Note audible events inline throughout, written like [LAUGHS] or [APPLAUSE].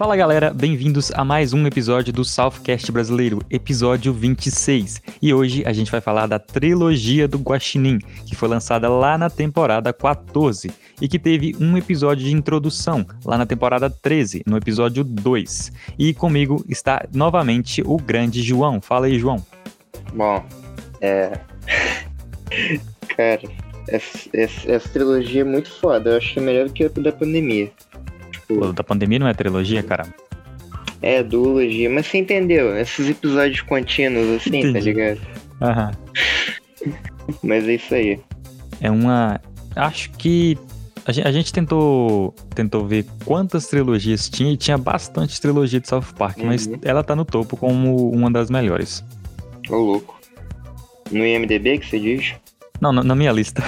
Fala galera, bem-vindos a mais um episódio do Southcast Brasileiro, episódio 26. E hoje a gente vai falar da trilogia do Guaxinim, que foi lançada lá na temporada 14 e que teve um episódio de introdução lá na temporada 13, no episódio 2. E comigo está novamente o grande João. Fala aí, João. Bom, é. [LAUGHS] Cara, essa, essa, essa trilogia é muito foda. Eu que é melhor do que a da pandemia. Da pandemia não é trilogia, cara? É, duologia, mas você entendeu? Esses episódios contínuos assim, tá Entendi. tá ligado? Aham. [LAUGHS] Mas é isso aí. É uma. Acho que. A gente, a gente tentou, tentou ver quantas trilogias tinha e tinha bastante trilogia de South Park, mas Uhum. ela tá no topo como uma das melhores. Ô louco. No IMDB que você diz? Não, na, na minha lista.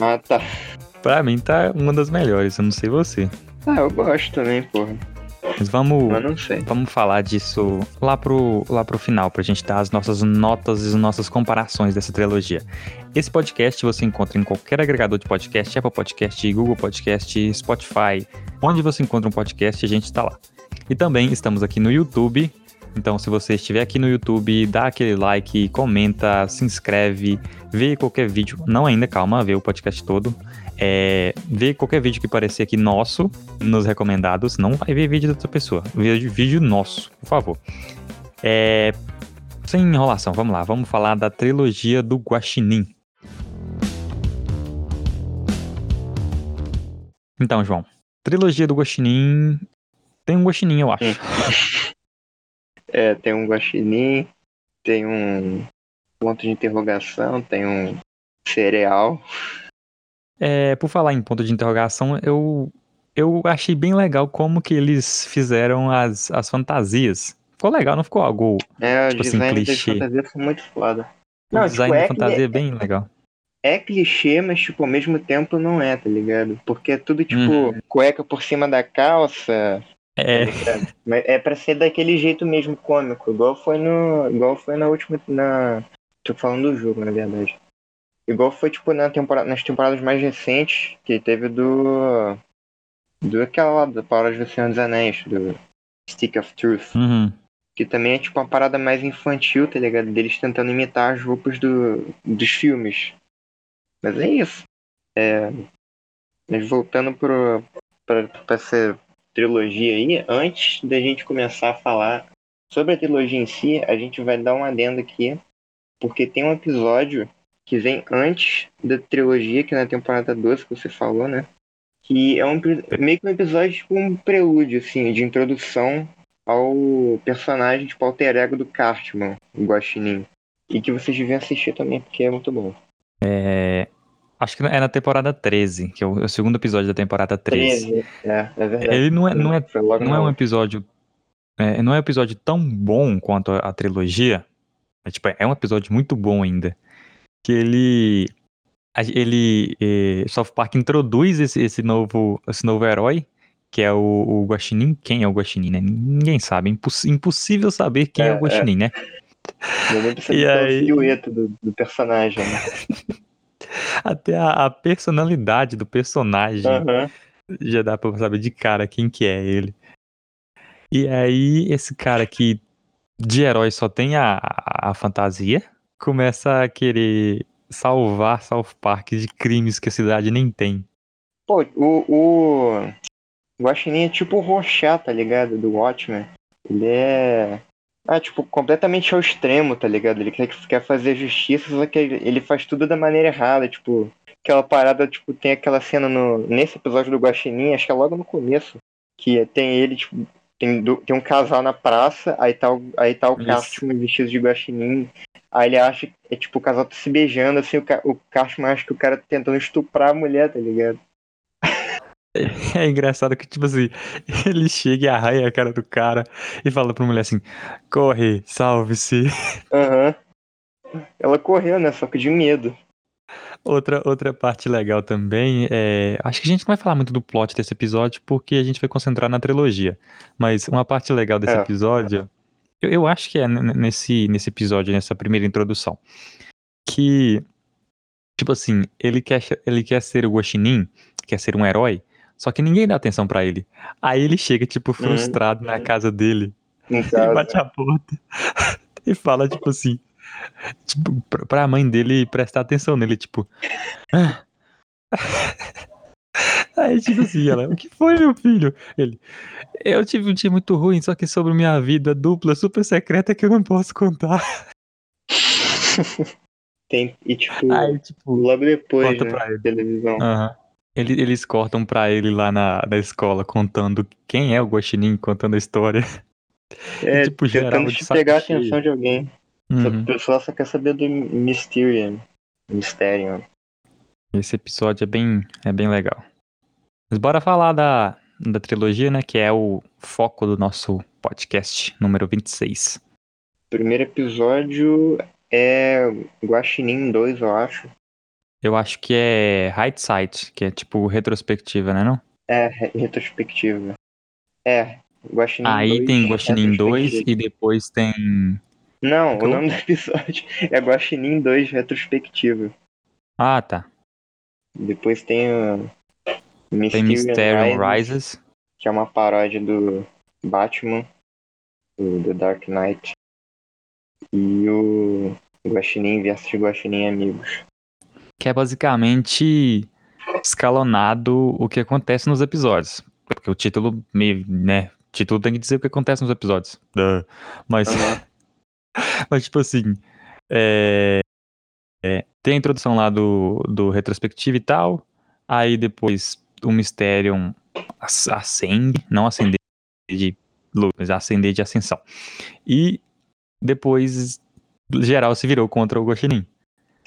Ah, tá. [LAUGHS] pra mim tá uma das melhores, eu não sei você. Ah, eu gosto também, porra. Mas vamos, Mas não sei. vamos falar disso lá pro, lá pro final, pra gente dar as nossas notas e as nossas comparações dessa trilogia. Esse podcast você encontra em qualquer agregador de podcast, Apple Podcast, Google Podcast, Spotify. Onde você encontra um podcast, a gente tá lá. E também estamos aqui no YouTube. Então, se você estiver aqui no YouTube, dá aquele like, comenta, se inscreve, vê qualquer vídeo. Não ainda, calma, vê o podcast todo. É, vê qualquer vídeo que parecer aqui nosso nos recomendados. Não vai ver vídeo da outra pessoa. Vê vídeo nosso, por favor. É, sem enrolação, vamos lá. Vamos falar da trilogia do Guaxinim. Então, João. Trilogia do Guaxinim. Tem um Guaxinim, eu acho. [LAUGHS] É, tem um guaxinim, tem um ponto de interrogação, tem um cereal. É, por falar em ponto de interrogação, eu, eu achei bem legal como que eles fizeram as, as fantasias. Ficou legal, não ficou algo. É, Tipo assim, clichê. fantasias foi muito foda. O Não, design tipo, da é, fantasia é é, bem legal. é clichê, mas tipo, ao mesmo tempo não é, tá ligado? Porque é tudo tipo Uhum. cueca por cima da calça. É, tá é pra ser daquele jeito mesmo cômico, igual foi no. Igual foi na última. Na. Tô falando do jogo, na verdade. Igual foi, tipo, na temporada, nas temporadas mais recentes, que teve do. Do aquela lá, da Palavra do Senhor dos Anéis, do Stick of Truth. uhum. Que também é tipo uma parada mais infantil, tá ligado? Deles tentando imitar as roupas do, dos filmes. Mas é isso. É, mas voltando pro, pra, pra essa trilogia aí, antes da gente começar a falar sobre a trilogia em si, a gente vai dar um adendo aqui, porque tem um episódio que vem antes da trilogia, que é na temporada 12 que você falou, né? Que é um, meio que um episódio, tipo um prelúdio, assim, de introdução ao personagem, tipo, alter ego do Cartman, o Guaxinim. E que vocês deviam assistir também, porque é muito bom. É, acho que é na temporada 13, que é o, é o segundo episódio da temporada 13. 13. É, é verdade. Ele não é, não é, não é um episódio. é, não é um episódio tão bom quanto a, a trilogia. É, tipo, é um episódio muito bom ainda. Que ele. a- Ele. eh, South Park introduz esse, esse novo, esse novo herói, que é o, o Guaxinim. Quem é o Guaxinim, né? Ninguém sabe. É imposs- impossível saber quem é, É, o Guaxinim, né? Eu nem percebi E aí? silhueta do, do personagem. Né? [LAUGHS] Até a, a personalidade do personagem. Aham. já dá pra saber de cara quem que é ele. E aí, esse cara que de herói só tem a, a, a fantasia, começa a querer salvar South Park de crimes que a cidade nem tem. Pô, o, o Guaxinim é tipo o Rorschach, tá ligado? Do Watchmen. Ele é... Ah, tipo, completamente ao extremo, tá ligado? Ele quer, quer fazer justiça, só que ele, faz tudo da maneira errada, tipo... Aquela parada, tipo, tem aquela cena no, nesse episódio do Guaxinim, acho que é logo no começo, que tem ele, tipo, tem, do- tem um casal na praça, aí tá o, aí tá o. Cartman vestido de Guaxinim, aí ele acha que, é, tipo, o casal tá se beijando, assim, o, Ca- o Cartman acha que o cara tá tentando estuprar a mulher, tá ligado? [LAUGHS] É engraçado que, tipo assim, [LAUGHS] ele chega e arranha a cara do cara e fala pra mulher assim: corre, salve-se. [LAUGHS] Aham. Ela correu, né? Só que de medo. Outra, outra parte legal também é. Acho que a gente não vai falar muito do plot desse episódio porque a gente vai concentrar na trilogia. Mas uma parte legal desse É. episódio. Eu, eu acho que é nesse, nesse episódio, nessa primeira introdução. Que. Tipo assim, ele quer, ele quer ser o Guaxinim, quer ser um herói, Só que ninguém dá atenção pra ele. Aí ele chega, tipo, frustrado na casa dele. [LAUGHS] Casa. bate a porta [LAUGHS] e fala, tipo assim. Tipo, pra- pra mãe dele prestar atenção nele, tipo. "Ah." Aí, tipo assim, ela, o que foi, meu filho? Ele, eu tive um dia muito ruim, só que sobre minha vida dupla, super secreta, que eu não posso contar. [LAUGHS] Tem, e tipo, Aí, tipo, logo depois, conta né? pra ele. Televisão. Aham. Ele- eles cortam pra ele lá na, na escola, contando quem é o Guaxinim, contando a história. É, tipo, geral tentando te pegar a atenção de alguém. Uhum. O pessoal só quer saber do Mysterium. Mysterium. Esse episódio é bem, é bem legal. Mas bora falar da, da trilogia, né? Que é o foco do nosso podcast, número 26. Primeiro episódio é Guaxinim 2, eu acho. Eu acho que é Hindsight, que é tipo retrospectiva, né não? É, re- retrospectiva. É, Guaxinim 2. Aí tem Guaxinim 2 retrospectiva. e depois tem... Não, o Como? nome do episódio [LAUGHS] é Guaxinim 2 retrospectiva. Ah, tá. Depois tem o Mysterium, Tem Mysterium Rises, Rises. que é uma paródia do Batman, do, do Dark Knight. E o Guaxinim versus Guaxinim Amigos. que é basicamente escalonado o que acontece nos episódios. Porque o título, meio, né? O título tem que dizer o que acontece nos episódios. Duh. Mas, Aham. [LAUGHS] mas tipo assim, é, é, tem a introdução lá do, do retrospectivo e tal. Aí depois o Mysterium ac- acende, não acender de luz, mas acender de ascensão. E depois geral se virou contra o Sim.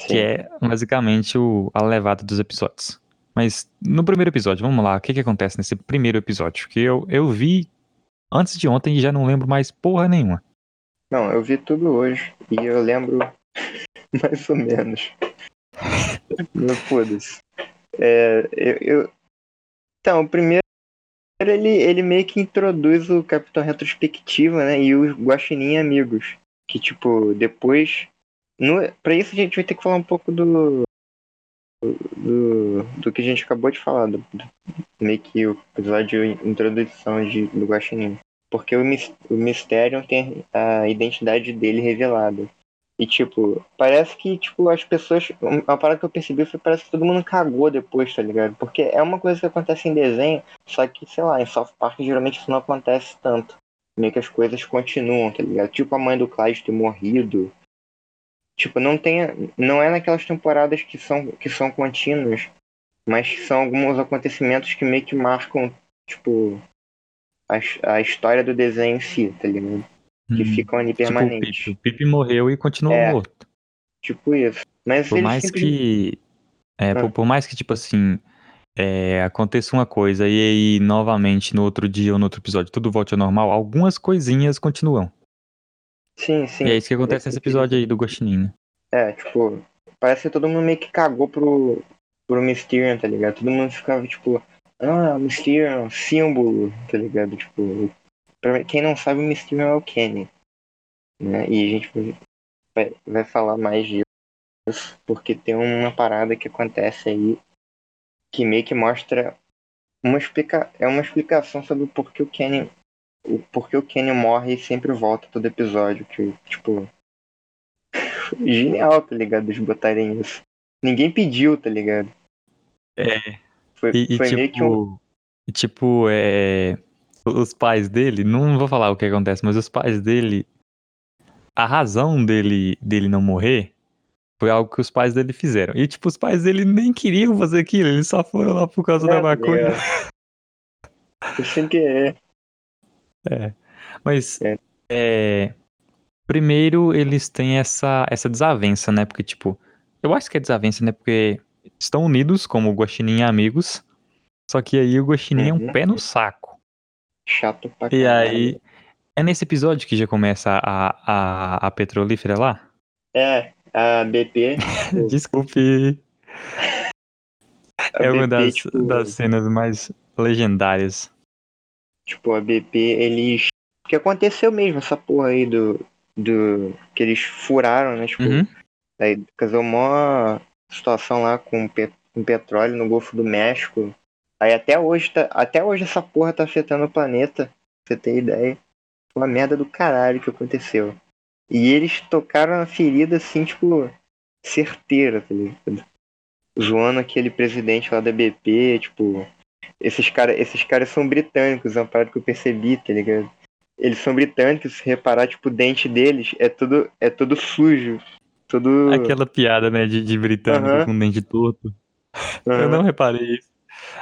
que é basicamente o, a levada dos episódios. Mas no primeiro episódio, vamos lá, o que que acontece nesse primeiro episódio? Que eu, eu vi antes de ontem e já não lembro mais porra nenhuma. Não, eu vi tudo hoje e eu lembro [LAUGHS] mais ou menos. [LAUGHS] Meu foda-se. É, eu, eu- Então, o primeiro ele, ele meio que introduz o Capitão Retrospectiva, né? E os Guaxinim Amigos. Que, tipo, depois. No, pra isso a gente vai ter que falar um pouco do. Do, do que a gente acabou de falar. Do, do- meio que o episódio de introdução de, do Guaxinim. Porque o, o tem a identidade dele revelada. E, tipo, parece que, tipo, as pessoas. Uma parada que eu percebi foi parece que todo mundo cagou depois, tá ligado? Porque é uma coisa que acontece em desenho, só que, sei lá, em South Park geralmente isso não acontece tanto. Meio que as coisas continuam, tá ligado? Tipo a mãe do Clyde ter morrido. Tipo, não tem. Não é naquelas temporadas que são, que são contínuas, mas são alguns acontecimentos que meio que marcam, tipo, a, a história do desenho em si, tá ligado? Que Hum, ficam ali tipo o permanentes. Pipe. O Pipe morreu e continuou É. morto. Tipo isso. Mas Por mais simplesmente- que. é, Ah. por, por mais que, tipo assim. é, aconteça uma coisa e aí novamente no outro dia ou no outro episódio tudo volte ao normal, algumas coisinhas continuam. Sim, sim. E é isso que acontece Esse nesse episódio aí do Guaxinim. né? É, tipo, parece que todo mundo meio que cagou pro, pro Mysterium, tá ligado? Todo mundo ficava, tipo, ah, Mysterium, símbolo, tá ligado? Tipo, pra quem não sabe, o Mysterium é o Kenny. Né? E a gente vai, vai falar mais disso, porque tem uma parada que acontece aí que meio que mostra uma explica é uma explicação sobre o porquê o Kenny o porquê o Kenny morre e sempre volta todo episódio que tipo genial tá ligado eles botarem isso ninguém pediu tá ligado É. foi, E, e foi meio que um tipo, tipo, é, os pais dele, não vou falar o que acontece, mas os pais dele, a razão dele, dele não morrer foi algo que os pais dele fizeram. E tipo, os pais dele nem queriam fazer aquilo, eles só foram lá por causa É, da maconha. Foi sem querer Mas, É. é, primeiro eles têm essa, essa desavença, né? Porque, tipo, eu acho que é desavença, né? Porque estão unidos como Guaxinim e amigos, só que aí o Guaxinim é um Uhum. pé no saco. Chato pra E caralho. aí, é nesse episódio que já começa a, a, a petrolífera lá? é a BP. [LAUGHS] Desculpe, a é uma BP, das, tipo, das cenas mais legendárias. Tipo, a BP, eles. Porque aconteceu mesmo essa porra aí do. do que eles furaram, né? Tipo, Uhum. aí casou uma situação lá com, pe- com petróleo no Golfo do México. Aí até hoje, tá, até hoje essa porra tá afetando o planeta. Pra você ter ideia. Foi uma merda do caralho que aconteceu. E eles tocaram na ferida assim, tipo, certeira, tá ligado? Zoando aquele presidente lá da BP, tipo. Esses caras esses caras são britânicos, é uma parada que eu percebi, tá ligado? Eles são britânicos, se reparar, tipo, o dente deles é tudo, é todo sujo. Tudo. Aquela piada, né, de, de britânico Aham. com dente torto. Eu Aham. não reparei isso.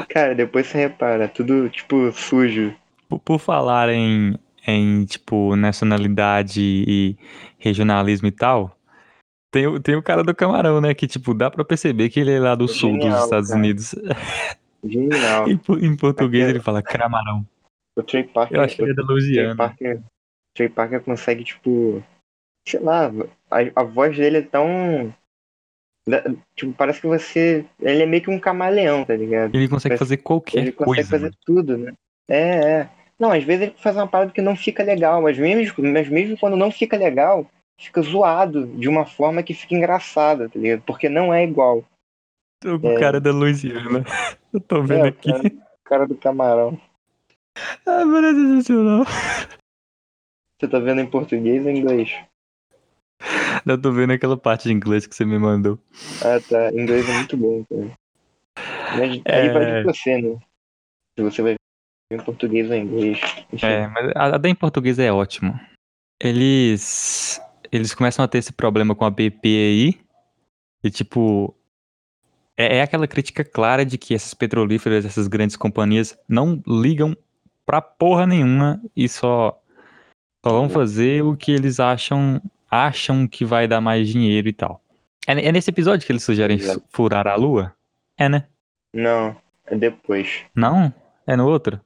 Cara, depois você repara, tudo, tipo, sujo. Por, por falar em, em, tipo, nacionalidade e regionalismo e tal, tem, o- tem o cara do camarão, né? Que, tipo, dá pra perceber que ele é lá do sul dos Genial, Estados cara. Unidos. Genial. [LAUGHS] Em, em português Aquele- ele fala camarão. O Trey Parker. Eu acho que ele é da o Trey Louisiana. Parker, Trey Parker consegue, tipo. Sei lá, a, a voz dele é tão. Tipo, parece que você. Ele é meio que um camaleão, tá ligado? Ele consegue Parece- fazer qualquer Ele consegue coisa. fazer mano. tudo, né? É, é. Não, às vezes ele faz uma parada que não fica legal, mas mesmo, mas mesmo quando não fica legal, fica zoado de uma forma que fica engraçada, tá ligado? Porque não é igual. O É. cara da Louisiana. [LAUGHS] Eu tô vendo É, aqui. cara, o cara do camarão. Ah, mano, é sensacional. Você tá vendo em português ou em inglês? Eu tô vendo aquela parte de inglês que você me mandou. Ah, tá. Inglês é muito bom, cara. Mas aí É. vai de você, né? Se você vai ver em português ou em inglês. Enfim. É, mas a, da em português é ótimo. Eles. Eles começam a ter esse problema com a BP aí. E tipo. É, é aquela crítica clara de que essas petrolíferas, essas grandes companhias, não ligam pra porra nenhuma e só, só vão fazer o que eles acham acham que vai dar mais dinheiro e tal. É, é nesse episódio que eles sugerem Exato. furar a lua? É, né? Não, é depois. Não? É no outro?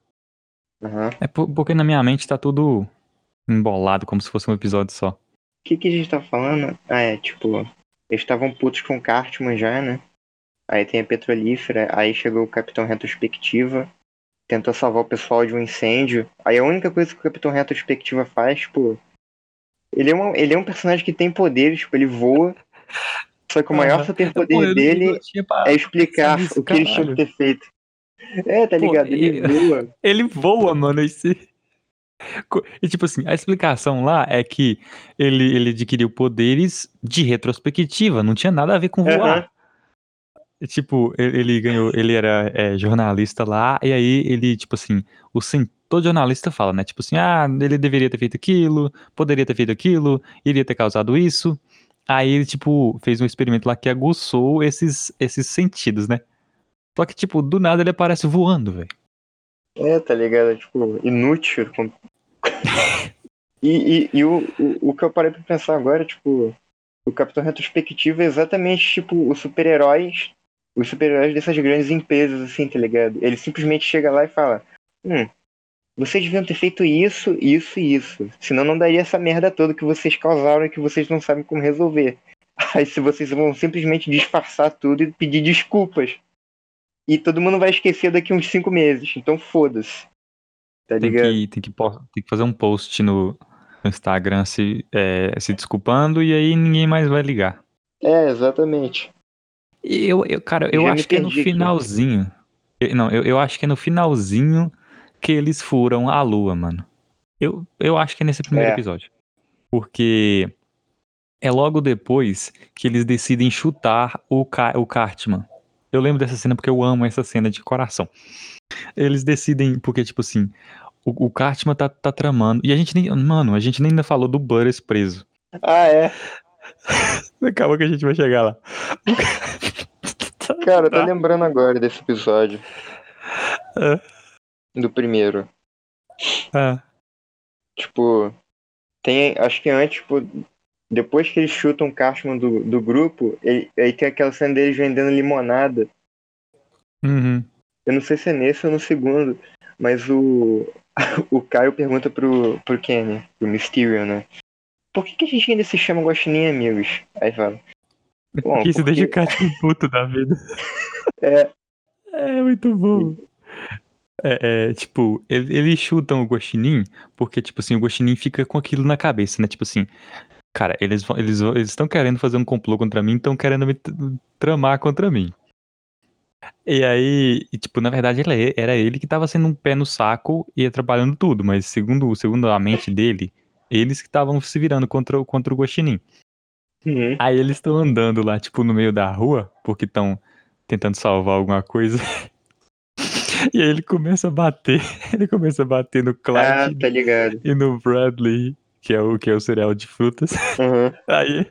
Aham. É por- porque na minha mente tá tudo embolado, como se fosse um episódio só. O que, que a gente tá falando? Ah, é, tipo, eles estavam putos com o Cartman já, né? Aí tem a petrolífera, aí chegou o Capitão Retrospectiva, tentou salvar o pessoal de um incêndio. Aí a única coisa que o Capitão Retrospectiva faz, tipo. Ele é, um, ele é um personagem que tem poderes, tipo, ele voa. Só que o maior Aham. superpoder Pô, eu não- dele tinha é explicar nisso, o que tinham caralho. que ter feito. É, tá Pô, ligado? Ele e- voa. [LAUGHS] Ele voa, mano. Esse... E tipo assim, a explicação lá é que ele, ele adquiriu poderes de retrospectiva, não tinha nada a ver com voar. E, Tipo, ele, ele ganhou, ele era é, jornalista lá, e aí ele, tipo assim, o todo jornalista fala, né? Tipo assim, ah, ele deveria ter feito aquilo, poderia ter feito aquilo, iria ter causado isso. Aí ele, tipo, fez um experimento lá que aguçou esses, esses sentidos, né? Só que, tipo, do nada ele aparece voando, velho. É, tá ligado? Tipo, inútil. e e, e o, o, o que eu parei pra pensar agora, tipo, o Capitão Retrospectiva é exatamente, tipo, os super-heróis, os super-heróis dessas grandes empresas, assim, tá ligado? Ele simplesmente chega lá e fala, hum, vocês deviam ter feito isso, isso e isso. Senão não daria essa merda toda que vocês causaram e que vocês não sabem como resolver. [LAUGHS] Aí se vocês vão simplesmente disfarçar tudo e pedir desculpas. E todo mundo vai esquecer daqui uns cinco meses. Então foda-se. Tá Tem ligado? que, tem, que, tem que fazer um post no, no Instagram se, é, se desculpando e aí ninguém mais vai ligar. É, exatamente. E Eu, eu, cara, eu me acho que é no finalzinho. Eu- não, eu, eu acho que é no finalzinho que eles furam a lua, mano. Eu, eu acho que é nesse primeiro É. episódio. Porque é logo depois que eles decidem chutar o, Ca o Cartman. Eu lembro dessa cena porque eu amo essa cena de coração. Eles decidem, porque, tipo assim, o, o Cartman tá, tá tramando. E a gente nem. Mano, a gente nem ainda falou do Butters preso. Ah, é. [LAUGHS] Calma que a gente vai chegar lá. Cara, eu tô lembrando agora desse episódio. É. Do primeiro. Ah, Tipo, tem. Acho que antes, tipo, depois que eles chutam o Cashman do, do grupo, ele- aí tem aquela cena deles vendendo limonada. uhum. Eu não sei se é nesse ou no segundo, mas o. [LAUGHS] O Caio pergunta pro, pro Kenny, pro Mysterio, né? Por que, que a gente ainda se chama Guaxinim Amigos? Aí fala. [LAUGHS] Bom, isso porque- deixa o Cartman puto da vida. [LAUGHS] É, É muito bom. É, é, tipo, ele- eles chutam o Guaxinim porque, tipo assim, o Guaxinim fica com aquilo na cabeça, né? Tipo assim, cara, eles vão, eles vão- eles estão querendo fazer um complô contra mim, estão querendo me tr- tramar contra mim. E aí, e, tipo, na verdade ele- era ele que tava sendo um pé no saco e atrapalhando tudo, mas segundo, segundo a mente dele, eles que estavam se virando contra, o- contra o Guaxinim. Uhum. Aí eles estão andando lá, tipo, no meio da rua, porque estão tentando salvar alguma coisa. [LAUGHS] [LAUGHS] E aí ele começa a bater, [LAUGHS] ele começa a bater no Ah, Clyde tá ligado. e no Bradley, que é o, que é o cereal de frutas. Uhum. [LAUGHS] Aí,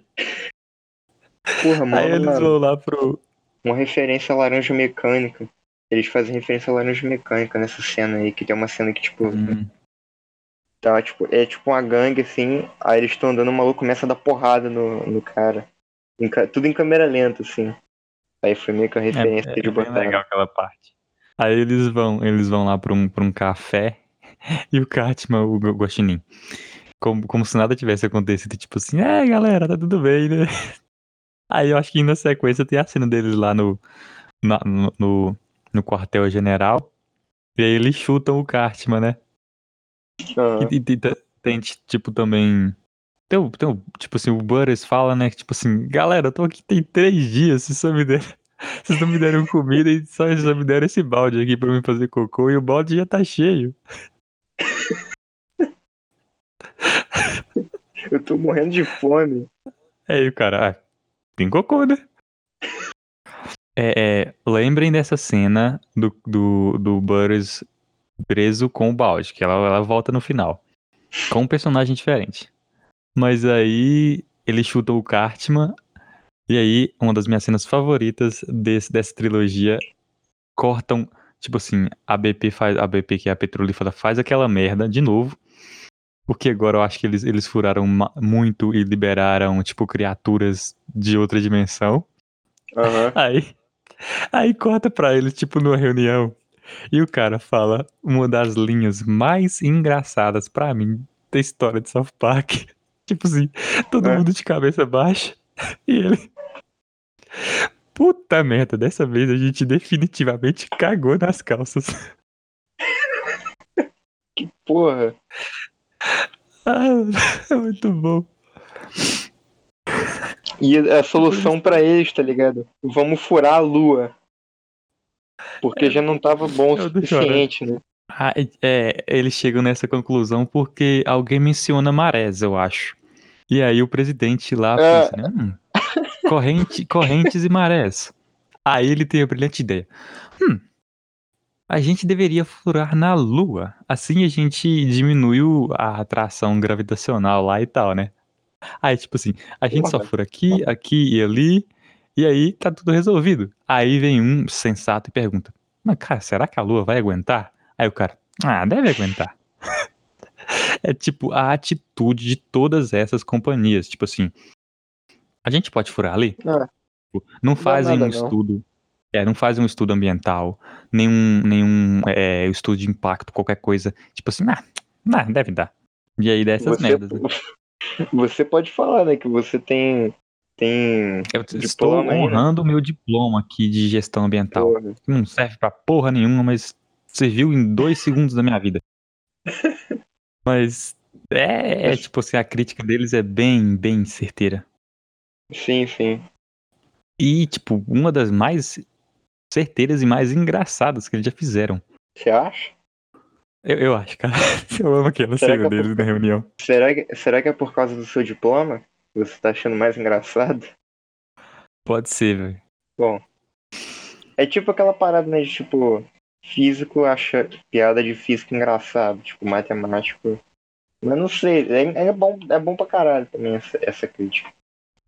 Porra, aí eles mano, vão lá pro... uma referência à laranja mecânica. Eles fazem referência à laranja mecânica nessa cena aí, que tem uma cena que, tipo, Hum, tá, tipo, é tipo uma gangue, assim, aí eles estão andando, o maluco começa a dar porrada no, no cara. Em tudo em câmera lenta, assim. Aí foi meio que a referência é, que é eles bem botaram. legal aquela parte. Aí eles vão, eles vão lá pra um, pra um café [LAUGHS] e o Cartman, o Gu- Guaxinim, como, como se nada tivesse acontecido, tipo assim, é galera, tá tudo bem, né? [LAUGHS] Aí eu acho que na sequência tem a cena deles lá no, na- no, no, no quartel-general, e aí eles chutam o Cartman, né? Aham. E, e- tem, tipo, também. Tem, tem, tipo assim, o Butters fala, né? Tipo assim, galera, eu tô aqui tem três dias, só me deram. Vocês não me deram comida e só, só me deram esse balde aqui pra mim fazer cocô e o balde já tá cheio. [LAUGHS] Eu tô morrendo de fome. Aí o cara, ah, tem cocô, né? É, é, lembrem dessa cena do, do, do Butters preso com o balde, que ela, ela volta no final. Com um personagem diferente. Mas aí ele chuta o Cartman. E aí, uma das minhas cenas favoritas desse, dessa trilogia cortam. Tipo assim, a BP faz. A BP, que é a petrolífera, faz aquela merda de novo. Porque agora eu acho que eles, eles furaram muito e liberaram, tipo, criaturas de outra dimensão. Aham. [LAUGHS] Aí, aí corta pra eles, tipo, numa reunião. E o cara fala uma das linhas mais engraçadas pra mim da história de South Park. [LAUGHS] Tipo assim, todo É. mundo de cabeça baixa. [LAUGHS] E ele. Puta merda, dessa vez a gente definitivamente cagou nas calças. Porra. Ah, é [LAUGHS] muito bom. E a solução pra eles, tá ligado? Vamos furar a lua. Porque já não tava bom o chorando. suficiente, né? Ah, é, eles chegam nessa conclusão porque alguém menciona marés, eu acho. E aí o presidente lá É. pensa, né? "Hum, corrente, correntes e marés. Aí ele tem a brilhante ideia. Hum, a gente deveria furar na Lua. Assim a gente diminui o- a atração gravitacional lá e tal, né? Aí, tipo assim, a gente só fura aqui, aqui e ali, e aí tá tudo resolvido. Aí vem um sensato e pergunta: Mas, cara, será que a Lua vai aguentar? Aí o cara, ah, deve aguentar. [LAUGHS] é tipo a atitude de todas essas companhias. Tipo assim, a gente pode furar ali? Tipo, Não fazem nada, um não. estudo. É, não fazem um estudo ambiental, nenhum, nenhum é, estudo de impacto, qualquer coisa. Tipo assim, ah, não, deve dar. E aí dessas você, merdas. né? [LAUGHS] você pode falar, né? Que você tem. Tem. Eu estou né? honrando o meu diploma aqui de gestão ambiental. Porra. Não serve pra porra nenhuma, mas serviu em dois segundos da minha vida. [LAUGHS] Mas é, é tipo assim, a crítica deles é bem, bem certeira. Sim, sim. E, tipo, uma das mais certeiras e mais engraçadas que eles já fizeram. Você acha? Eu, eu acho, cara. [LAUGHS] Eu amo aquela Será cena que é deles por- na reunião. Será que, será que é por causa do seu diploma? Você tá achando mais engraçado? Pode ser, velho. Bom. É tipo aquela parada, né? De tipo, físico acha piada de físico engraçado, tipo, matemático. Mas não sei, é, é bom, é bom pra caralho também essa, essa crítica.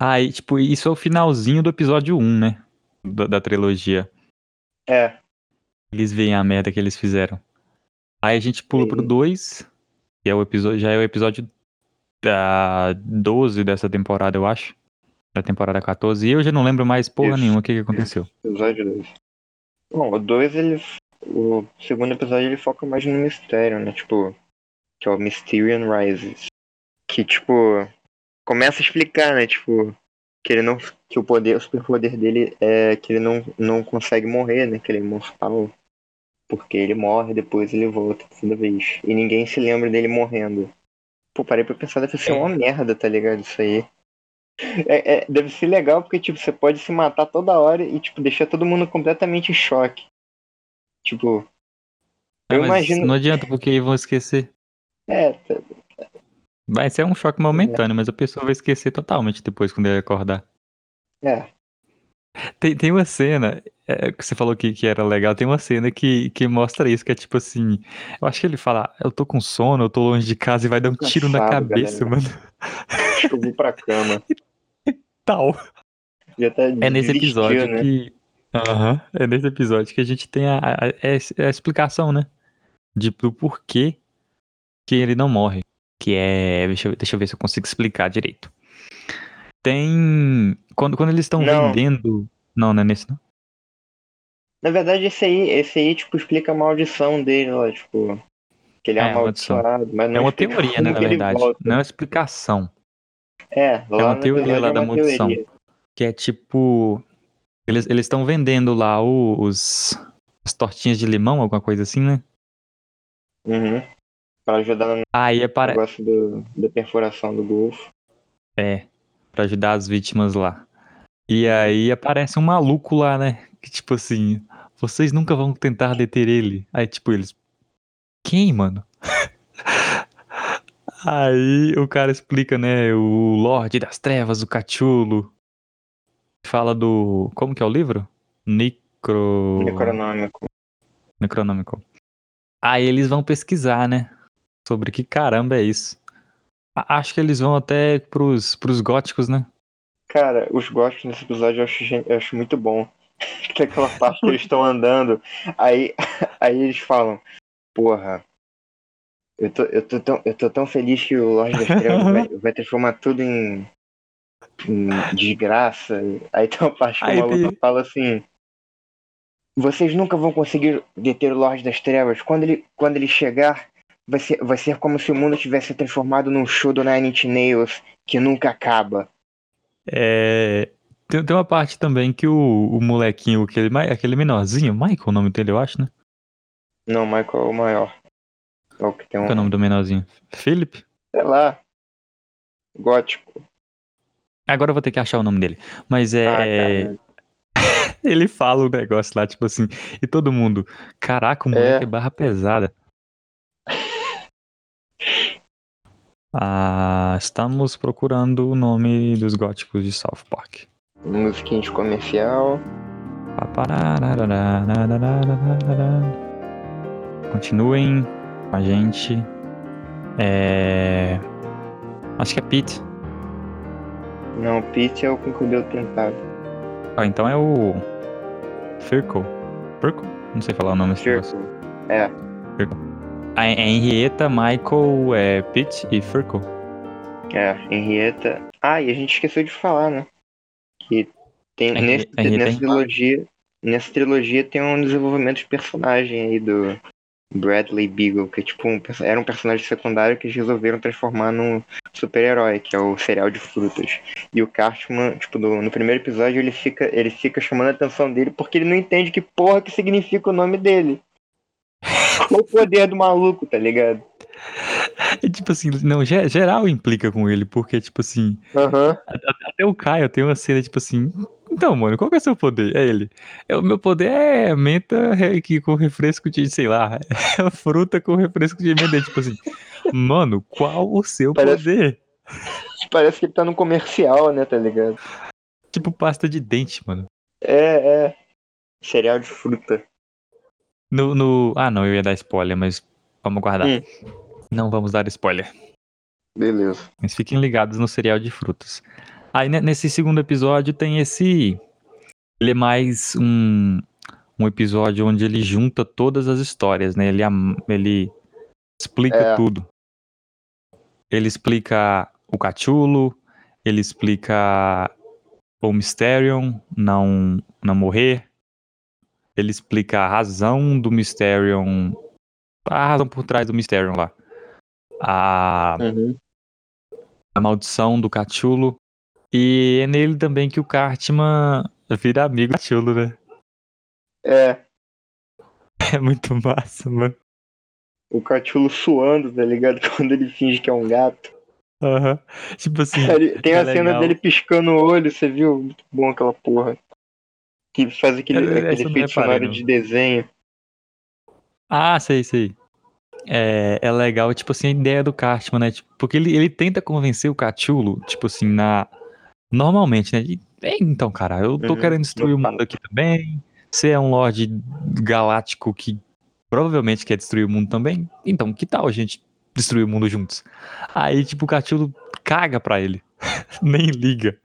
Aí, tipo, isso é o finalzinho do episódio 1, né? Da, da trilogia. É, Eles veem a merda que eles fizeram. Aí a gente pula pro Sim. 2, que é o episódio, já é o episódio da 12 dessa temporada, eu acho. Da temporada 14. E eu já não lembro mais porra Isso. nenhuma o que, que aconteceu. episódio 2. Bom, o 2 ele. O segundo episódio ele foca mais no mistério, né? Tipo, que é o Mysterion Rises. Que, tipo, começa a explicar, né? Tipo, que ele não. Que o poder, o superpoder dele é que ele não, não consegue morrer, né? Que ele é imortal. Porque ele morre depois ele volta toda vez. E ninguém se lembra dele morrendo. Pô, parei pra pensar, deve ser uma merda, tá ligado? Isso aí. É, é, deve ser legal porque, tipo, você pode se matar toda hora e, tipo, deixar todo mundo completamente em choque. Tipo. É, Eu imagino. Não adianta, porque aí vão esquecer. É, tá- Vai ser um choque momentâneo, mas a pessoa vai esquecer totalmente depois quando ele acordar. é. Tem, tem uma cena, é, que você falou que, que era legal, tem uma cena que, que mostra isso, que é tipo assim, eu acho que ele fala, eu tô com sono, eu tô longe de casa e vai dar um tiro na cabeça, galera. mano. Eu vou pra cama. [LAUGHS] Tal. Tá É nesse episódio né? que. Aham. É nesse episódio que a gente tem a, a- a- a explicação, né? De, do porquê que ele não morre. Que é. Deixa eu, deixa eu ver se eu consigo explicar direito. Tem. Quando, quando eles estão vendendo. Não, não é nesse, não. Na verdade, esse aí, esse aí, tipo, explica a maldição dele lá, tipo. Que ele é, É, amaldiçoado, mas não É uma teoria, né, na verdade. Não é uma explicação. É, lá uma teoria lá é da maldição. teoria. Que é tipo. Eles estão vendendo lá os. As tortinhas de limão, alguma coisa assim, né? Uhum. Pra ajudar no Aí apare... negócio do, da perfuração do golfo. É, pra ajudar as vítimas lá. E aí aparece um maluco lá, né? Que tipo assim, vocês nunca vão tentar deter ele. Aí tipo eles, quem, mano? [LAUGHS] aí o cara explica, né? O Lorde das Trevas, o Cachulo. Fala do, como que é o livro? Necro... Necronômico. Necronômico. Aí eles vão pesquisar, né? Sobre que caramba é isso. A- Acho que eles vão até pros, pros góticos, né? Cara, os góticos nesse episódio eu acho, eu acho muito bom. [LAUGHS] Que é aquela parte que eles estão andando, aí, [LAUGHS] aí eles falam, porra, eu tô, eu, tô tão, eu tô tão feliz que o Lorde das Trevas vai, [LAUGHS] vai transformar tudo em, em desgraça. Aí tem uma parte que o maluco fala assim. Vocês nunca vão conseguir deter o Lorde das Trevas. Quando ele, quando ele chegar, vai ser, vai ser como se o mundo tivesse transformado num show do Nine Inch Nails que nunca acaba. É, tem, tem uma parte também que o, o molequinho, aquele, aquele menorzinho, Michael, o nome dele, eu acho, né? Não, Michael é o maior. É o que tem um. Qual é o nome do menorzinho? Philip? Sei lá. Gótico. Agora eu vou ter que achar o nome dele. Mas é. Ah, é, [LAUGHS] ele fala o negócio lá, tipo assim, e todo mundo, caraca, o moleque é, barra pesada. Ah, estamos procurando o nome dos góticos de South Park. Musiquinha comercial. Continuem com a gente. É... Acho que é Pete. Não, Pete é o com cabelo pintado. Ah, então é o. Firco. Firco? Não sei falar o nome desse. Circle. É. A a Henrietta, Michael, é Pete e Firco. É, Henrietta. Ah, e a gente esqueceu de falar, né? Que tem Henri- nesse, Henrietta nessa Henrique. trilogia. Nessa trilogia tem um desenvolvimento de personagem aí do Bradley Beagle, que é tipo um, era um personagem secundário que eles resolveram transformar num super-herói, que é o cereal de frutas. E o Cartman, tipo, no, no primeiro episódio, ele fica, ele fica chamando a atenção dele porque ele não entende que porra que significa o nome dele. [LAUGHS] O poder do maluco, tá ligado? E tipo assim, não, ge- geral implica com ele, porque, tipo assim, Aham. até o Caio tem uma cena, tipo assim. Então, mano, qual que é o seu poder? É ele. É, o meu poder é menta que com refresco de, sei lá, é [LAUGHS] fruta com refresco de amendoim. Tipo assim, mano, qual o seu Parece- poder? Parece que ele tá num comercial, né, tá ligado? Tipo pasta de dente, mano. É, é. Cereal de fruta. No, no... Ah, não, eu ia dar spoiler, mas vamos guardar. Hum. Não vamos dar spoiler. Beleza. Mas fiquem ligados no cereal de frutas. Aí ne- nesse segundo episódio tem esse. Ele é mais um, um episódio onde ele junta todas as histórias, né? Ele, ele explica É. tudo. Ele explica o Cachulo, ele explica o Mysterion não, não morrer. Ele explica a razão do Mysterion. A razão por trás do Mysterion lá. A, Uhum. a maldição do Cachulo. E é nele também que o Cartman vira amigo do Cachulo, né? É. [LAUGHS] É muito massa, mano. O Cachulo suando, tá ligado? [LAUGHS] Quando ele finge que é um gato. Aham. Tipo assim. Ele- Tem é a cena legal. dele piscando o olho, você viu? Muito bom aquela porra. Que faz aquele, Eu- aquele reparei, de desenho. Ah, sei, sei. É, é legal, tipo assim, a ideia do Cartman, né? Tipo, porque ele, ele tenta convencer o Cachulo, tipo assim, na. Normalmente, né? "Ei, então, cara, eu tô Uhum, querendo destruir o mundo aqui também. Você é um Lorde Galáctico que provavelmente quer destruir o mundo também. Então, que tal a gente destruir o mundo juntos? Aí, tipo, o Cachulo caga pra ele. [LAUGHS] Nem liga.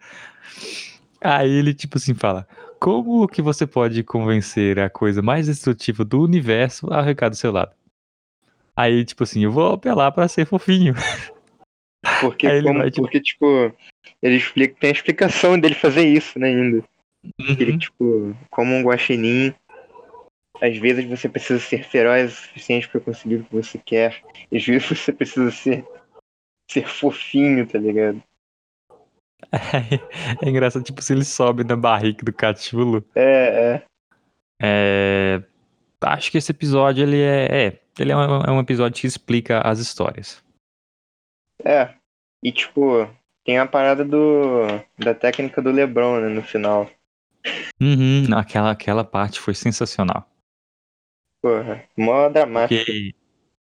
Aí ele, tipo assim, fala: Como que você pode convencer a coisa mais destrutiva do universo a ficar do seu lado? Aí, tipo assim, eu vou apelar pra ser fofinho. [LAUGHS] Porque, como, vai, tipo- porque tipo, ele explica, tem a explicação dele fazer isso, né, ainda. Que Ele, tipo, como um guaxinim, às vezes você precisa ser feroz o suficiente pra conseguir o que você quer. E às vezes você precisa ser, ser fofinho, tá ligado? [LAUGHS] É engraçado, tipo, se ele sobe na barriga do Cachulo. É, é. É... Acho que esse episódio, ele é... é ele é um, é um episódio que explica as histórias. É. E tipo, tem a parada do. da técnica do Lebron, né, no final. Uhum, aquela, aquela parte foi sensacional. Porra, mó dramático. Porque,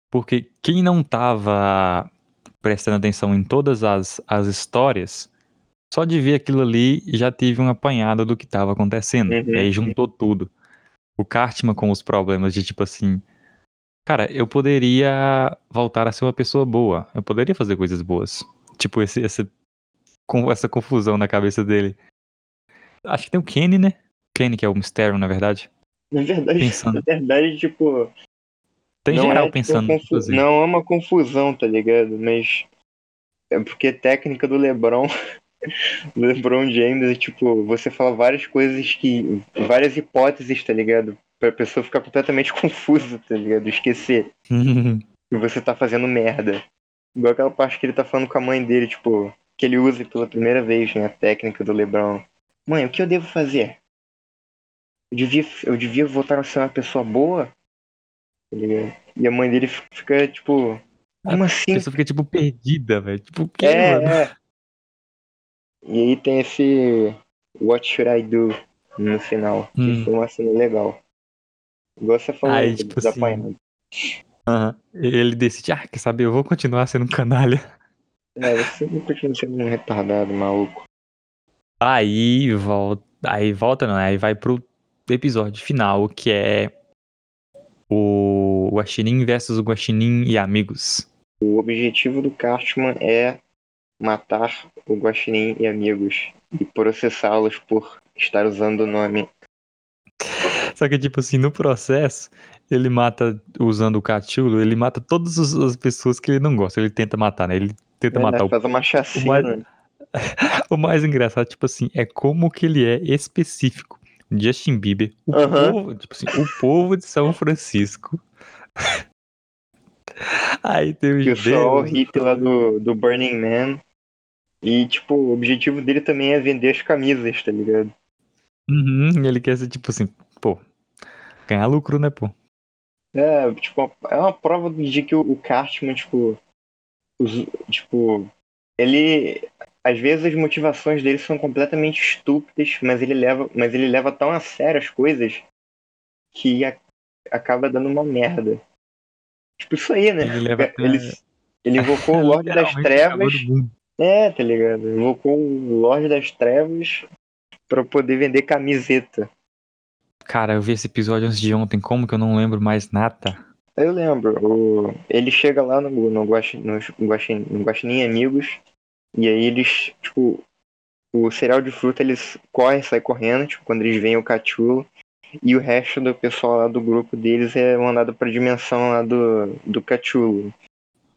porque quem não tava prestando atenção em todas as, as histórias, só de ver aquilo ali já tive um apanhado do que tava acontecendo. Uhum. E aí juntou tudo. O Cartman com os problemas de tipo assim. Cara, eu poderia voltar a ser uma pessoa boa. Eu poderia fazer coisas boas. Tipo, esse, esse, com essa confusão na cabeça dele. Acho que tem o Kenny, né? Kenny, que é o mistério, na verdade. Na verdade, Pensando. na verdade, tipo. Tem geral é, tipo, pensando. confu-. Não é uma confusão, tá ligado? Mas. É porque técnica do Lebron. [LAUGHS] Lebron James é tipo, você fala várias coisas que. várias hipóteses, tá ligado? Pra pessoa ficar completamente [LAUGHS] confusa, tá ligado? Esquecer [LAUGHS] que você tá fazendo merda. Igual aquela parte que ele tá falando com a mãe dele, tipo, que ele usa pela primeira vez, né? A técnica do Lebron. Mãe, o que eu devo fazer? Eu devia, eu devia voltar a ser uma pessoa boa? Tá ligado? E a mãe dele fica, tipo, como A assim? pessoa fica, tipo, perdida, velho. Tipo, o quê, mano? É, é. E aí tem esse What Should I Do no final, que Hum. foi uma cena legal. Igual você falou, Aí, tipo dos assim, apanhados. Ele decide, ah, quer saber, eu vou continuar sendo um canalha. É, você não continua sendo um retardado, maluco. Aí volta, aí volta não, aí vai pro episódio final, que é o Guaxinim versus o Guaxinim e amigos. O objetivo do Cartman é matar o Guaxinim e amigos e processá-los por estar usando o nome. Só que, tipo assim, no processo, ele mata, usando o Cachulo, ele mata todas as as pessoas que ele não gosta. Ele tenta matar, né? Ele tenta né, matar o Faz uma chacina. [LAUGHS] O mais engraçado, tipo assim, é como que ele é específico. Justin Bieber, o povo, tipo assim, o povo de São Francisco. [LAUGHS] Aí tem os Que o sol hippie lá do, do Burning Man. E, tipo, o objetivo dele também é vender as camisas, tá ligado? Uhum, ele quer ser tipo assim, pô, ganhar lucro, né, pô? É, tipo, é uma prova de que o, Cartman, tipo, os- tipo, ele, às vezes as motivações dele são completamente estúpidas, mas ele leva, mas ele leva tão a sério as coisas que a- acaba dando uma merda. Tipo, isso aí, né? Ele leva Ele, ele invocou o [LAUGHS] Lorde das Trevas. É, tá ligado? Invocou o Lorde das Trevas pra poder vender camiseta. Cara, eu vi esse episódio antes de ontem, como que eu não lembro mais nada? Eu lembro, o... ele chega lá no, no, Guaxi, no, Guaxi, no Guaxinim Amigos, e aí eles, tipo, o cereal de fruta, eles correm, saem correndo, tipo, quando eles veem o Cachulo, e o resto do pessoal lá do grupo deles é mandado pra dimensão lá do, do Cachulo,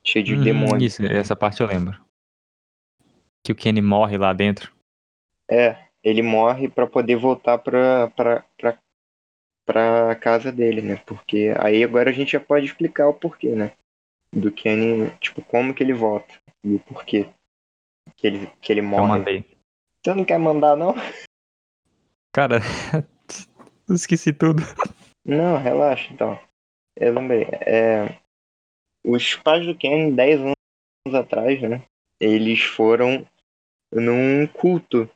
cheio de Uhum, demônios. Isso, essa parte eu lembro. Que o Kenny morre lá dentro. É, ele morre pra poder voltar pra, pra, pra, pra casa dele, né? Porque aí agora a gente já pode explicar o porquê, né? Do Kenny, tipo, como que ele volta e o porquê que ele, que ele Eu morre. mandei. Você não quer mandar, não? Cara, eu [LAUGHS] esqueci tudo. Não, relaxa, então. Eu lembrei. É, os pais do Kenny, 10 anos atrás, né? Eles foram num culto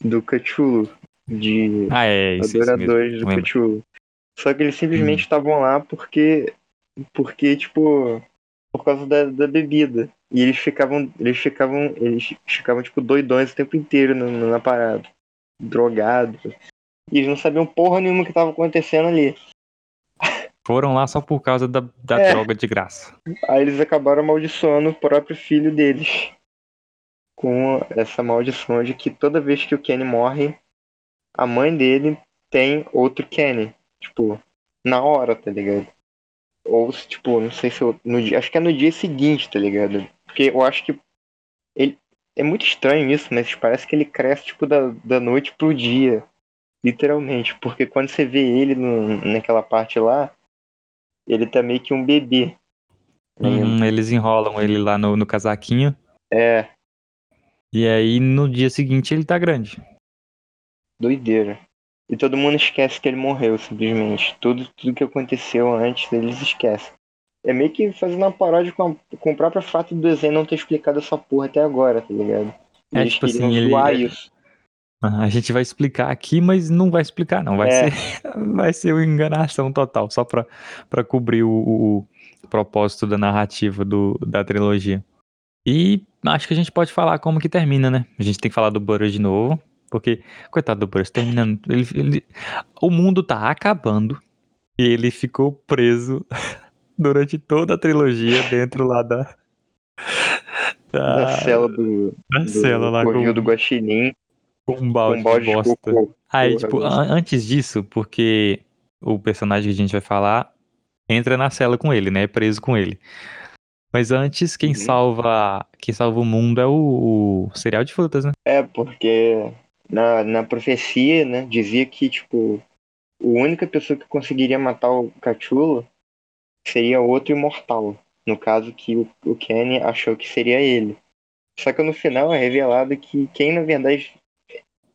do Cthulhu, de Ah, é, adoradores mesmo. do lembro. Cthulhu. Só que eles Hum. simplesmente estavam lá porque, porque tipo, por causa da, da bebida. E eles ficavam, eles ficavam, eles ficavam tipo doidões o tempo inteiro no- na parada, drogados. E eles não sabiam porra nenhuma que tava acontecendo ali. Foram lá só por causa da, da É. droga de graça. Aí eles acabaram amaldiçoando o próprio filho deles. Com essa maldição de que toda vez que o Kenny morre, a mãe dele tem outro Kenny. Tipo, na hora, tá ligado? Ou se, tipo, não sei se eu, no dia, acho que é no dia seguinte, tá ligado? Porque eu acho que ele é muito estranho isso, mas parece que ele cresce tipo da, da noite pro dia, literalmente, porque quando você vê ele no, naquela parte lá, ele tá meio que um bebê. Uhum, eles enrolam ele lá no, no casaquinho. É, E aí no dia seguinte ele tá grande. doideira. E todo mundo esquece que ele morreu, simplesmente. Tudo, tudo que aconteceu antes, eles esquecem. É meio que fazendo uma paródia com, a, com o próprio fato do desenho não ter explicado essa porra até agora, tá ligado? É, Eles tipo assim, ele- ele- isso. A gente vai explicar aqui, mas não vai explicar, não. Vai, É. ser, [LAUGHS] vai ser uma enganação total, só pra, pra cobrir o, o- propósito da narrativa do, da trilogia. E acho que a gente pode falar como que termina, né? A gente tem que falar do Burrow de novo, porque, coitado do Burrow, terminando. Ele, ele- o mundo tá acabando e ele ficou preso [LAUGHS] durante toda a trilogia dentro lá da. [LAUGHS] Da, Da cela do, da do cela lá com, do Guaxinim, com um balde, um balde de de bosta. cocô. Aí, tipo, an- antes disso, porque o personagem que a gente vai falar entra na cela com ele, né? É preso com ele. Mas antes, quem Uhum. salva quem salva o mundo é o, o cereal de frutas, né? É, porque na, na profecia, né, dizia que, tipo, a única pessoa que conseguiria matar o Cthulhu seria outro imortal. No caso que o, o Kenny achou que seria ele. Só que no final é revelado que quem, na verdade,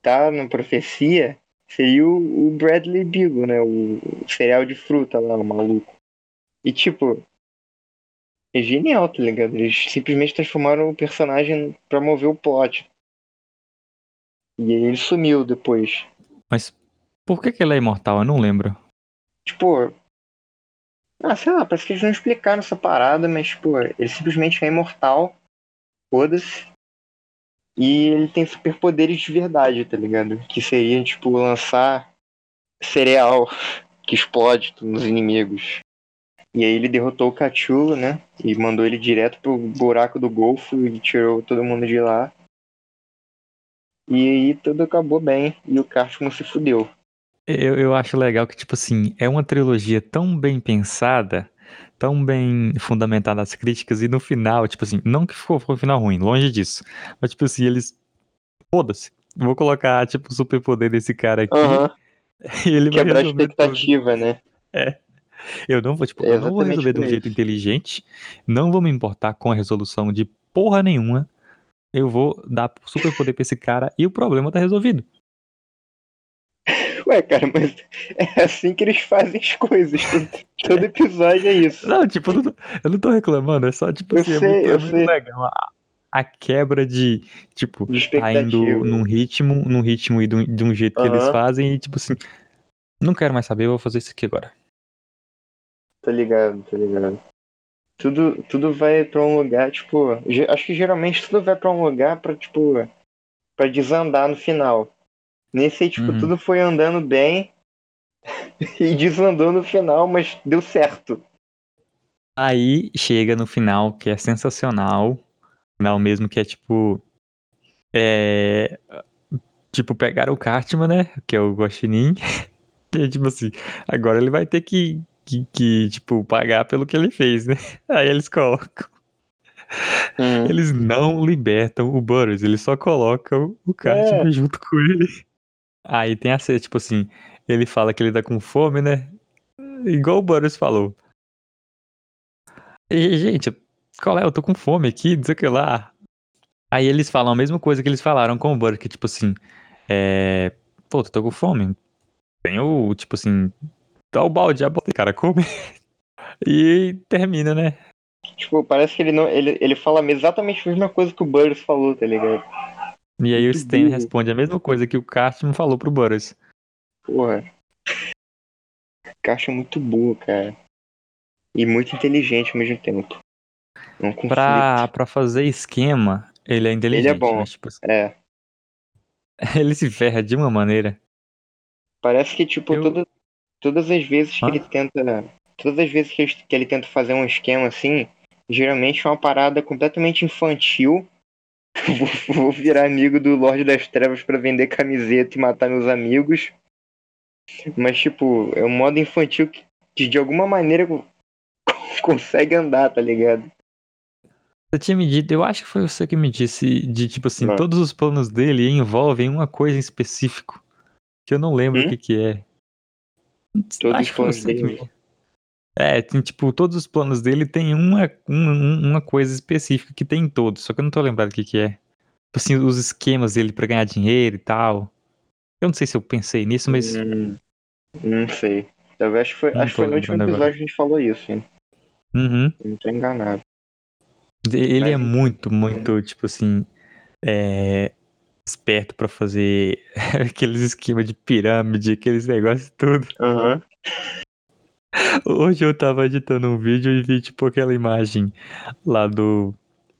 tá na profecia seria o, o Bradley Beagle, né, o, o cereal de fruta lá, o maluco. E, tipo, é genial, tá ligado? Eles simplesmente transformaram o personagem pra mover o plot. E ele sumiu depois. Mas por que, que ele é imortal? Eu não lembro. Tipo. Ah, sei lá, parece que eles não explicaram essa parada, mas, tipo, ele simplesmente é imortal. Foda-se. E ele tem superpoderes de verdade, tá ligado? Que seria, tipo, lançar cereal que explode nos inimigos. E aí ele derrotou o Cthulhu, né? E mandou ele direto pro buraco do Golfo e tirou todo mundo de lá. E aí tudo acabou bem e o Cartman se fudeu. Eu, eu acho legal que, tipo assim, é uma trilogia tão bem pensada, tão bem fundamentada as críticas, e no final, tipo assim, não que ficou, ficou um final ruim, longe disso. Mas, tipo assim, eles. Foda-se. Vou colocar, tipo, o superpoder desse cara aqui. Aham. E [LAUGHS] ele vai Quebrar a resolver tudo. expectativa, né? Eu não vou, tipo, É eu não vou resolver de um jeito inteligente, não vou me importar com a resolução de porra nenhuma. Eu vou dar super poder pra esse cara e o problema tá resolvido. Ué, cara, mas é assim que eles fazem as coisas. [LAUGHS] Todo, episódio é isso. Não, tipo, eu não tô, eu não tô reclamando, é só, tipo Eu assim, é sei, muito, é muito sei. legal. A, a quebra de, tipo, De tá indo num ritmo, num ritmo e de um, de um jeito que eles fazem e, tipo assim, não quero mais saber, eu vou fazer isso aqui agora. Tá ligado, tá ligado. Tudo, tudo vai pra um lugar, tipo. Acho que geralmente tudo vai pra um lugar pra, tipo. Pra desandar no final. Nesse aí, tipo, Uhum. tudo foi andando bem [LAUGHS] e desandou no final, mas deu certo. Aí chega no final, que é sensacional. Final mesmo que é tipo. É. Tipo, pegaram o Cartman, né? Que é o Guaxinim. [LAUGHS] E é tipo assim, agora ele vai ter que, que, que, tipo, pagar pelo que ele fez, né? [LAUGHS] Aí eles colocam. Hum. Eles não libertam o Burroughs, eles só colocam o Cartman junto com ele. Aí tem a cena, tipo assim, ele fala que ele tá com fome, né? Igual o Burroughs falou. E, gente, qual é? Eu tô com fome aqui, dizer que lá. Aí eles falam a mesma coisa que eles falaram com o Burroughs, que tipo assim, é. Pô, tô com fome. Tem o, tipo assim, dá o balde, já bota, cara, come. [LAUGHS] E termina, né? Tipo, parece que ele não. Ele, ele fala exatamente a mesma coisa que o Burris falou, tá ligado? E aí o Stan responde a mesma coisa que o Cartman falou pro Burris. Porra. Caixa é muito boa, cara. E muito inteligente ao mesmo tempo. É um conflito. Pra, pra fazer esquema, ele é inteligente. bom. mas, tipo, É. [LAUGHS] ele se ferra de uma maneira. Parece que, tipo, Eu- toda- todas as vezes que Hã? ele tenta. Todas as vezes que ele, que ele tenta fazer um esquema assim, geralmente é uma parada completamente infantil. Vou, vou virar amigo do Lorde das Trevas pra vender camiseta e matar meus amigos. Mas, tipo, é um modo infantil que, que de alguma maneira co- [LAUGHS] consegue andar, tá ligado? Você tinha me dito, eu acho que foi você que me disse, de tipo assim, Não. todos os planos dele envolvem uma coisa em específico. Que eu não lembro Hum? o que que é. Todos acho os planos dele. me... É, tem, tipo, todos os planos dele tem uma, um- uma coisa específica que tem em todos, só que eu não tô lembrado o que que é. Tipo assim, os esquemas dele pra ganhar dinheiro e tal. Eu não sei se eu pensei nisso, mas Hum, não sei. Talvez acho que foi, Não acho foi no último episódio agora. que a gente falou isso, hein? uhum. Não tô enganado. Ele é muito, muito, tipo assim, é, esperto pra fazer [LAUGHS] aqueles esquemas de pirâmide, aqueles negócios tudo. Aham. Hoje eu tava editando um vídeo e vi, tipo, aquela imagem lá do,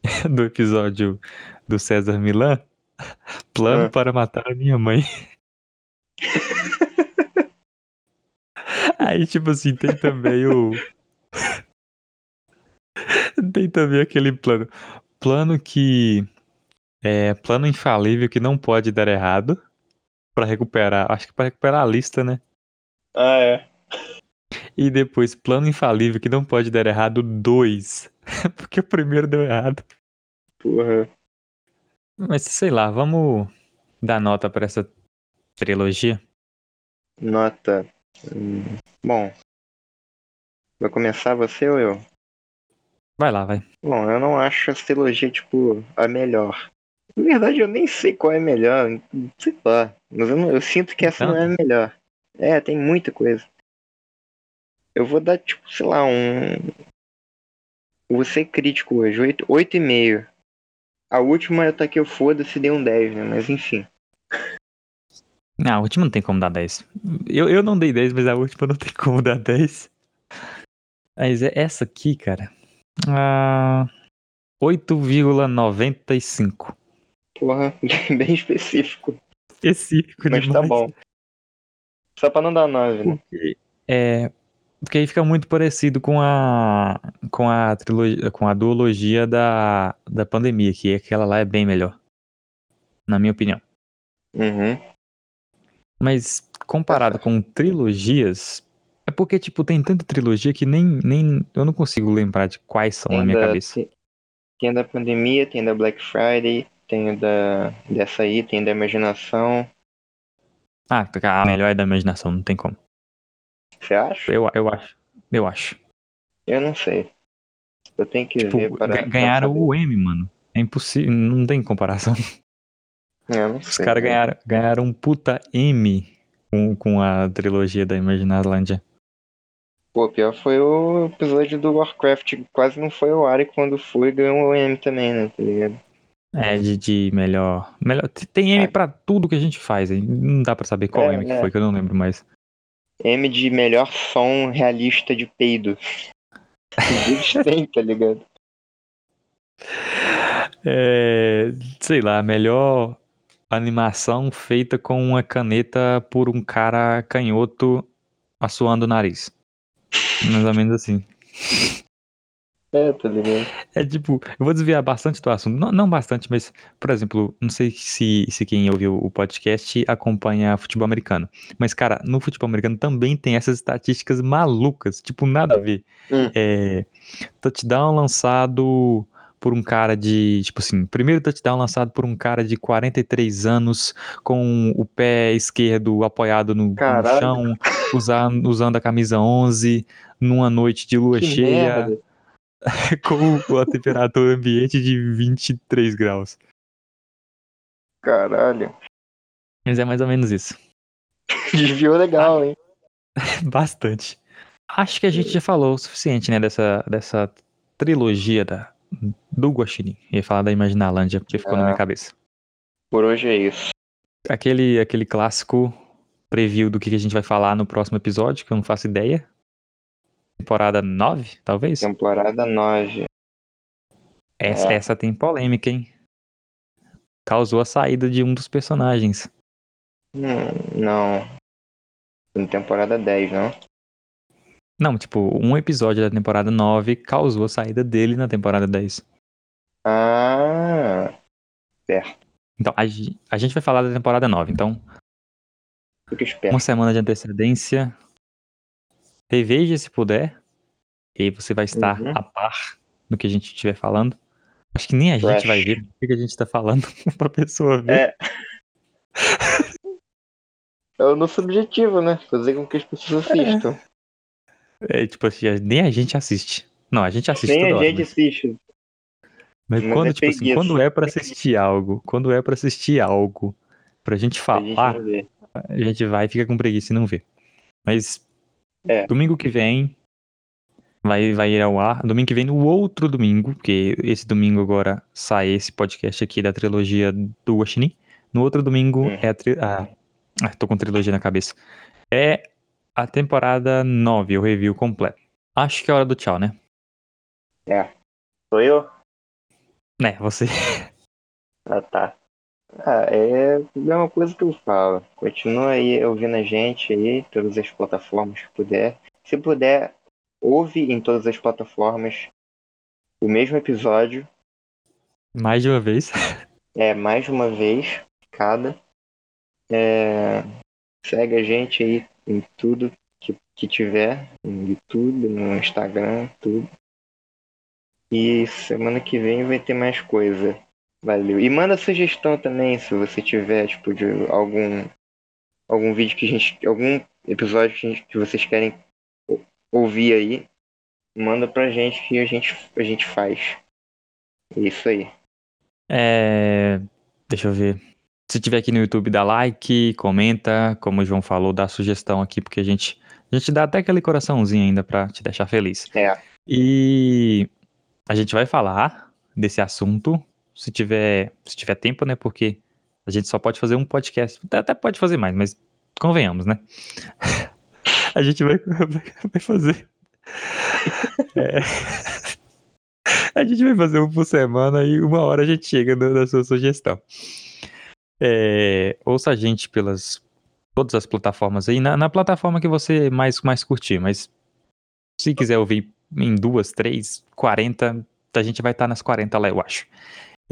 [LAUGHS] do episódio do César Milan. Plano Ah. para matar a minha mãe. Aí, tipo assim, tem também o. [LAUGHS] tem também aquele plano. Plano que. É. Plano infalível que não pode dar errado. Pra recuperar. Acho que pra recuperar a lista, né? Ah, é. E depois, plano infalível que não pode dar errado, dois. [LAUGHS] Porque o primeiro deu errado. Porra. Mas sei lá, vamos dar nota pra essa trilogia. Nota. Hum, Bom. Vai começar você ou eu? Vai lá, vai. Bom, eu não acho essa trilogia, tipo, a melhor. Na verdade, eu nem sei qual é a melhor. Sei lá. Mas eu, não- eu sinto que essa não é a melhor. É, tem muita coisa. Eu vou dar, tipo, sei lá, um. Vou ser crítico hoje. Oito, oito e meio. A última eu taquei o foda-se dei um 10, né? Mas enfim. Não, a última não tem como dar 10. Eu, eu não dei 10, mas a última não tem como dar 10. Mas é essa aqui, cara. Ah, 8,95. Porra, [LAUGHS] bem específico. Específico Mas demais. tá bom. Só pra não dar 9, né? É, porque aí fica muito parecido com a com a trilogia, com a duologia da, da pandemia, que aquela lá é bem melhor. Na minha opinião. Uhum. Mas comparado com trilogias, é porque, tipo, tem tanta trilogia que nem, nem eu não consigo lembrar de quais são na minha da, cabeça. Tem, tem a da pandemia, tem a da Black Friday, tem a da, dessa aí, tem a da imaginação. Ah, a melhor é da imaginação, não tem como. Você acha? Eu, eu acho. Eu acho. Eu não sei. Eu tenho que Tipo, ver para. ga- ganharam o M, mano. É impossível, não tem comparação. Eu não Os sei. caras né? ganharam, ganharam um puta M com, com a trilogia da Imaginarlândia. Pô, pior foi o episódio do Warcraft, quase não foi ao ar e quando foi ganhou o M também, né? Tá ligado? É, de, de melhor. melhor. Tem M Ah. pra tudo que a gente faz. hein? Não dá pra saber qual É, M que é. foi, que eu não lembro mais. M de melhor som realista de peido. Eles [LAUGHS] têm, tá ligado? É, sei lá, melhor animação feita com uma caneta por um cara canhoto assoando o nariz. Mais ou menos assim. [LAUGHS] É, tá ligado? É tipo, eu vou desviar bastante do assunto. Não, não bastante, mas, por exemplo, não sei se, se quem ouviu o podcast acompanha futebol americano. Mas, cara, no futebol americano também tem essas estatísticas malucas, tipo, nada a ver. Hum. É, touchdown lançado por um cara de, tipo assim, primeiro touchdown lançado por um cara de 43 anos com o pé esquerdo apoiado no, no chão, usando, usando a camisa 11 numa noite de lua Que cheia merda. [LAUGHS] com a temperatura ambiente de 23 graus. Caralho. Mas é mais ou menos isso. [LAUGHS] Desviou legal, hein? [LAUGHS] Bastante. Acho que a gente já falou o suficiente, né, dessa, dessa trilogia da, do Guaxinim. Ia falar da Imaginalândia, porque ficou na minha Ah. cabeça. Por hoje é isso. Aquele, aquele clássico preview do que a gente vai falar no próximo episódio, que eu não faço ideia. Temporada 9, talvez? Temporada 9. Essa, É. essa tem polêmica, hein? Causou a saída de um dos personagens. Hum, não. Na temporada 10, não? Não, tipo, um episódio da temporada 9 causou a saída dele na temporada 10. Ah, Então, a, a gente vai falar da temporada 9. Então, fica esperto. uma semana de antecedência. Reveja se puder. E aí você vai estar Uhum. a par do que a gente estiver falando. Acho que nem a gente Fresh. vai ver o que a gente tá falando [LAUGHS] pra pessoa ver. É. É o nosso objetivo, né? Fazer com que as pessoas assistam. É, tipo assim, nem a gente assiste. Não, a gente assiste Nem a hora, gente mas- assiste. Mas Mas quando, é tipo assim, quando é pra assistir algo, quando é pra assistir algo, pra gente A gente falar, não vê. a gente vai e fica com preguiça e não vê. Mas É. domingo que vem vai, vai ir ao ar. Domingo que vem, no outro domingo, porque esse domingo agora sai esse podcast aqui da trilogia do Guaxinim. No outro domingo Hum. é a, tri... ah, ah, tô com trilogia na cabeça. É a temporada 9, o review completo. Acho que é hora do tchau, né? Sou eu? Né, você. [LAUGHS] Ah, tá. Ah, é a mesma coisa que eu falo. Continua aí ouvindo a gente aí, todas as plataformas que puder. Se puder, ouve em todas as plataformas o mesmo episódio, Mais de uma vez. é mais de uma vez cada. É, segue a gente aí em tudo que, que tiver, no YouTube, no Instagram, tudo. E semana que vem vai ter mais coisa. Valeu. E manda sugestão também, se você tiver, tipo, de algum algum vídeo que a gente. algum episódio que, a gente- que vocês querem ou- ouvir aí, manda pra gente que a gente, a gente faz. É isso aí. É. Deixa eu ver. Se tiver aqui no YouTube, dá like, comenta, como o João falou, dá sugestão aqui, porque a gente, a gente dá até aquele coraçãozinho ainda pra te deixar feliz. É. E a gente vai falar desse assunto, se tiver, se tiver tempo, né? Porque a gente só pode fazer um podcast. Até, pode fazer mais, mas convenhamos, né? [LAUGHS] A gente vai, [LAUGHS] vai fazer. [LAUGHS] É. A gente vai fazer um por semana e uma hora a gente chega na, sua sugestão. É, ouça a gente pelas todas as plataformas aí, na, na plataforma que você mais, mais curtir, mas se quiser ouvir em duas, três, 40, a gente vai estar nas 40 lá, eu acho.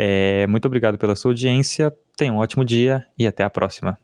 É, muito obrigado pela sua audiência, tenha um ótimo dia e até a próxima.